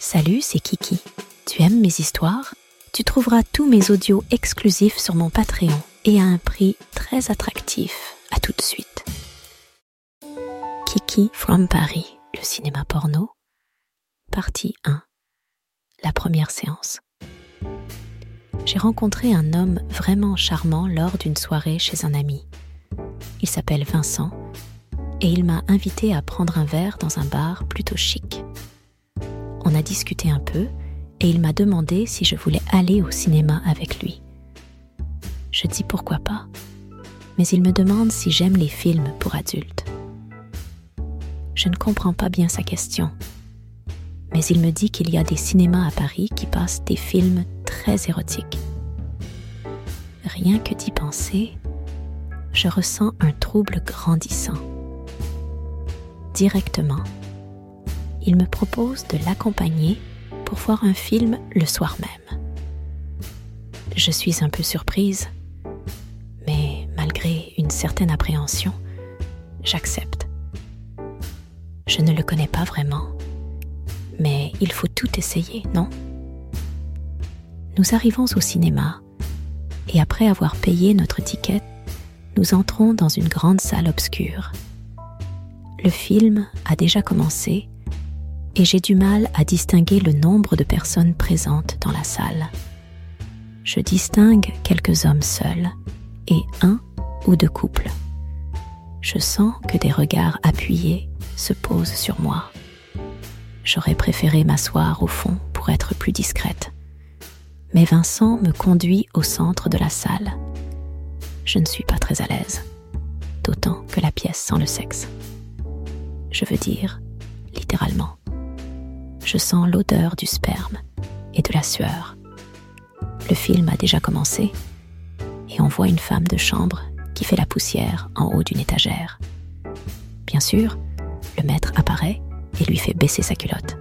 Salut, c'est Kiki. Tu aimes mes histoires? Tu trouveras tous mes audios exclusifs sur mon Patreon et à un prix très attractif. À tout de suite. Kiki from Paris, le cinéma porno. Partie 1. La première séance. J'ai rencontré un homme vraiment charmant lors d'une soirée chez un ami. Il s'appelle Vincent et il m'a invité à prendre un verre dans un bar plutôt chic. Discuté un peu et il m'a demandé si je voulais aller au cinéma avec lui. Je dis pourquoi pas, mais il me demande si j'aime les films pour adultes. Je ne comprends pas bien sa question, mais il me dit qu'il y a des cinémas à Paris qui passent des films très érotiques. Rien que d'y penser, je ressens un trouble grandissant. Directement, il me propose de l'accompagner pour voir un film le soir même. Je suis un peu surprise, mais malgré une certaine appréhension, j'accepte. Je ne le connais pas vraiment, mais il faut tout essayer, non? Nous arrivons au cinéma et après avoir payé notre ticket, nous entrons dans une grande salle obscure. Le film a déjà commencé et j'ai du mal à distinguer le nombre de personnes présentes dans la salle. Je distingue quelques hommes seuls et un ou deux couples. Je sens que des regards appuyés se posent sur moi. J'aurais préféré m'asseoir au fond pour être plus discrète. Mais Vincent me conduit au centre de la salle. Je ne suis pas très à l'aise, d'autant que la pièce sent le sexe. Je veux dire, littéralement je sens l'odeur du sperme et de la sueur. Le film a déjà commencé et on voit une femme de chambre qui fait la poussière en haut d'une étagère. Bien sûr, le maître apparaît et lui fait baisser sa culotte.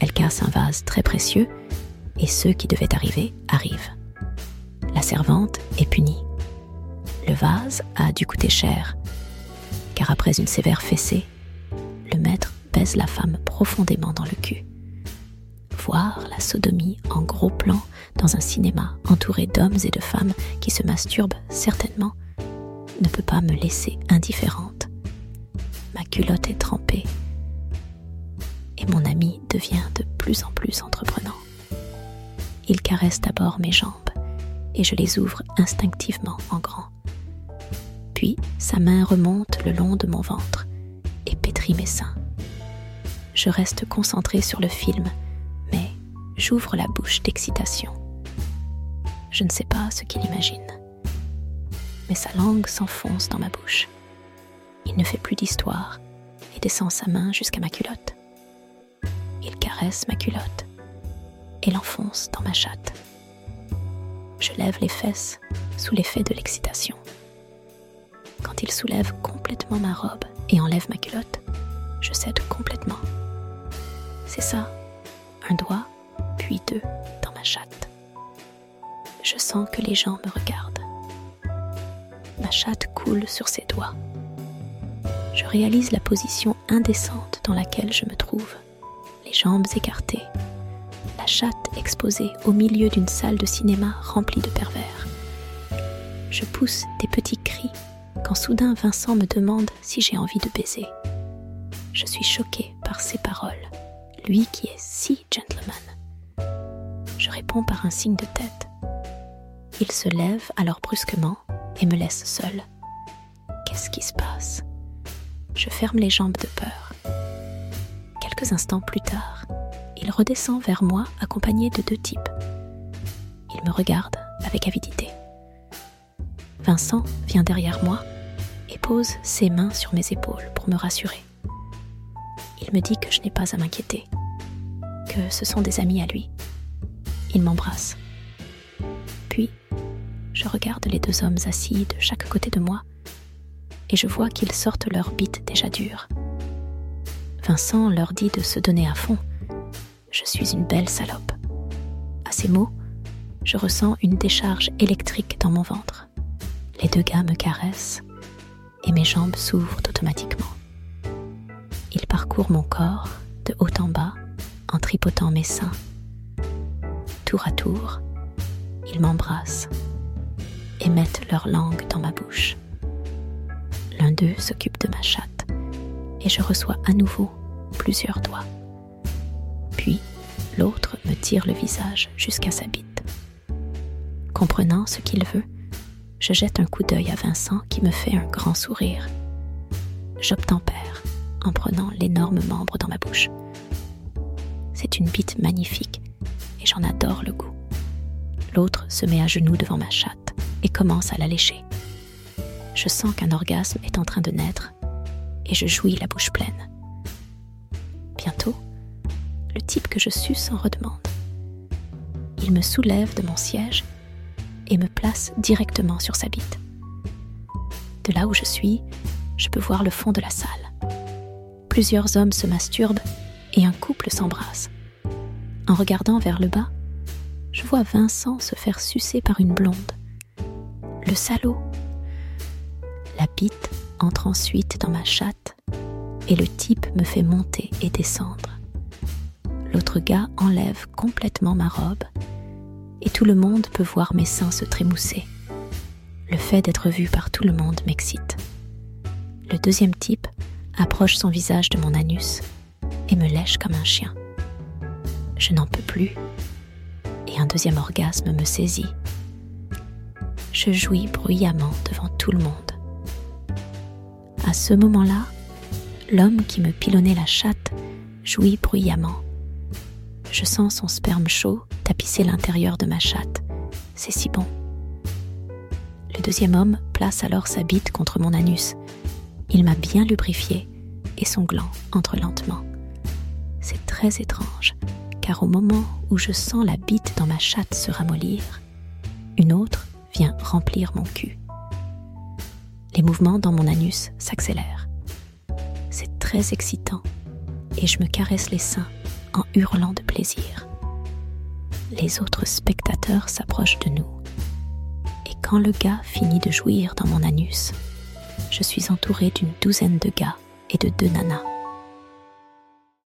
Elle casse un vase très précieux et ceux qui devaient arriver arrivent. La servante est punie. Le vase a dû coûter cher, car après une sévère fessée, la femme profondément dans le cul. Voir la sodomie en gros plan dans un cinéma entouré d'hommes et de femmes qui se masturbent certainement ne peut pas me laisser indifférente. Ma culotte est trempée et mon ami devient de plus en plus entreprenant. Il caresse d'abord mes jambes et je les ouvre instinctivement en grand. Puis sa main remonte le long de mon ventre et pétrit mes seins je reste concentrée sur le film, mais j'ouvre la bouche d'excitation. Je ne sais pas ce qu'il imagine, mais sa langue s'enfonce dans ma bouche. Il ne fait plus d'histoire et descend sa main jusqu'à ma culotte. Il caresse ma culotte et l'enfonce dans ma chatte. Je lève les fesses sous l'effet de l'excitation. Quand il soulève complètement ma robe et enlève ma culotte, je cède complètement. C'est ça, un doigt, puis deux dans ma chatte. Je sens que les gens me regardent. Ma chatte coule sur ses doigts. Je réalise la position indécente dans laquelle je me trouve, les jambes écartées, la chatte exposée au milieu d'une salle de cinéma remplie de pervers. Je pousse des petits cris quand soudain Vincent me demande si j'ai envie de baiser. Je suis choquée par ses lui qui est si gentleman. Je réponds par un signe de tête. Il se lève alors brusquement et me laisse seule. Qu'est-ce qui se passe? Je ferme les jambes de peur. Quelques instants plus tard, il redescend vers moi accompagné de deux types. Il me regarde avec avidité. Vincent vient derrière moi et pose ses mains sur mes épaules pour me rassurer. Il me dit que je n'ai pas à m'inquiéter, ce sont des amis à lui. Il m'embrasse. Puis, je regarde les deux hommes assis de chaque côté de moi et je vois qu'ils sortent leurs bites déjà dures. Vincent leur dit de se donner à fond. Je suis une belle salope. À ces mots, je ressens une décharge électrique dans mon ventre. Les deux gars me caressent et mes jambes s'ouvrent automatiquement. Ils parcourent mon corps de haut en bas en tripotant mes seins. Tour à tour, ils m'embrassent et mettent leur langue dans ma bouche. L'un d'eux s'occupe de ma chatte et je reçois à nouveau plusieurs doigts. Puis l'autre me tire le visage jusqu'à sa bite. Comprenant ce qu'il veut, je jette un coup d'œil à Vincent qui me fait un grand sourire. J'obtempère en prenant l'énorme membre dans ma bouche. C'est une bite magnifique et j'en adore le goût. L'autre se met à genoux devant ma chatte et commence à la lécher. Je sens qu'un orgasme est en train de naître et je jouis la bouche pleine. Bientôt, le type que je suce en redemande. Il me soulève de mon siège et me place directement sur sa bite. De là où je suis, je peux voir le fond de la salle. Plusieurs hommes se masturbent et un couple s'embrasse. En regardant vers le bas, je vois Vincent se faire sucer par une blonde. Le salaud. La bite entre ensuite dans ma chatte et le type me fait monter et descendre. L'autre gars enlève complètement ma robe et tout le monde peut voir mes seins se trémousser. Le fait d'être vu par tout le monde m'excite. Le deuxième type approche son visage de mon anus et me lèche comme un chien. Je n'en peux plus et un deuxième orgasme me saisit. Je jouis bruyamment devant tout le monde. À ce moment-là, l'homme qui me pilonnait la chatte jouit bruyamment. Je sens son sperme chaud tapisser l'intérieur de ma chatte. C'est si bon. Le deuxième homme place alors sa bite contre mon anus. Il m'a bien lubrifié et son gland entre lentement. C'est très étrange, car au moment où je sens la bite dans ma chatte se ramollir, une autre vient remplir mon cul. Les mouvements dans mon anus s'accélèrent. C'est très excitant et je me caresse les seins en hurlant de plaisir. Les autres spectateurs s'approchent de nous. Et quand le gars finit de jouir dans mon anus, je suis entourée d'une douzaine de gars et de deux nanas.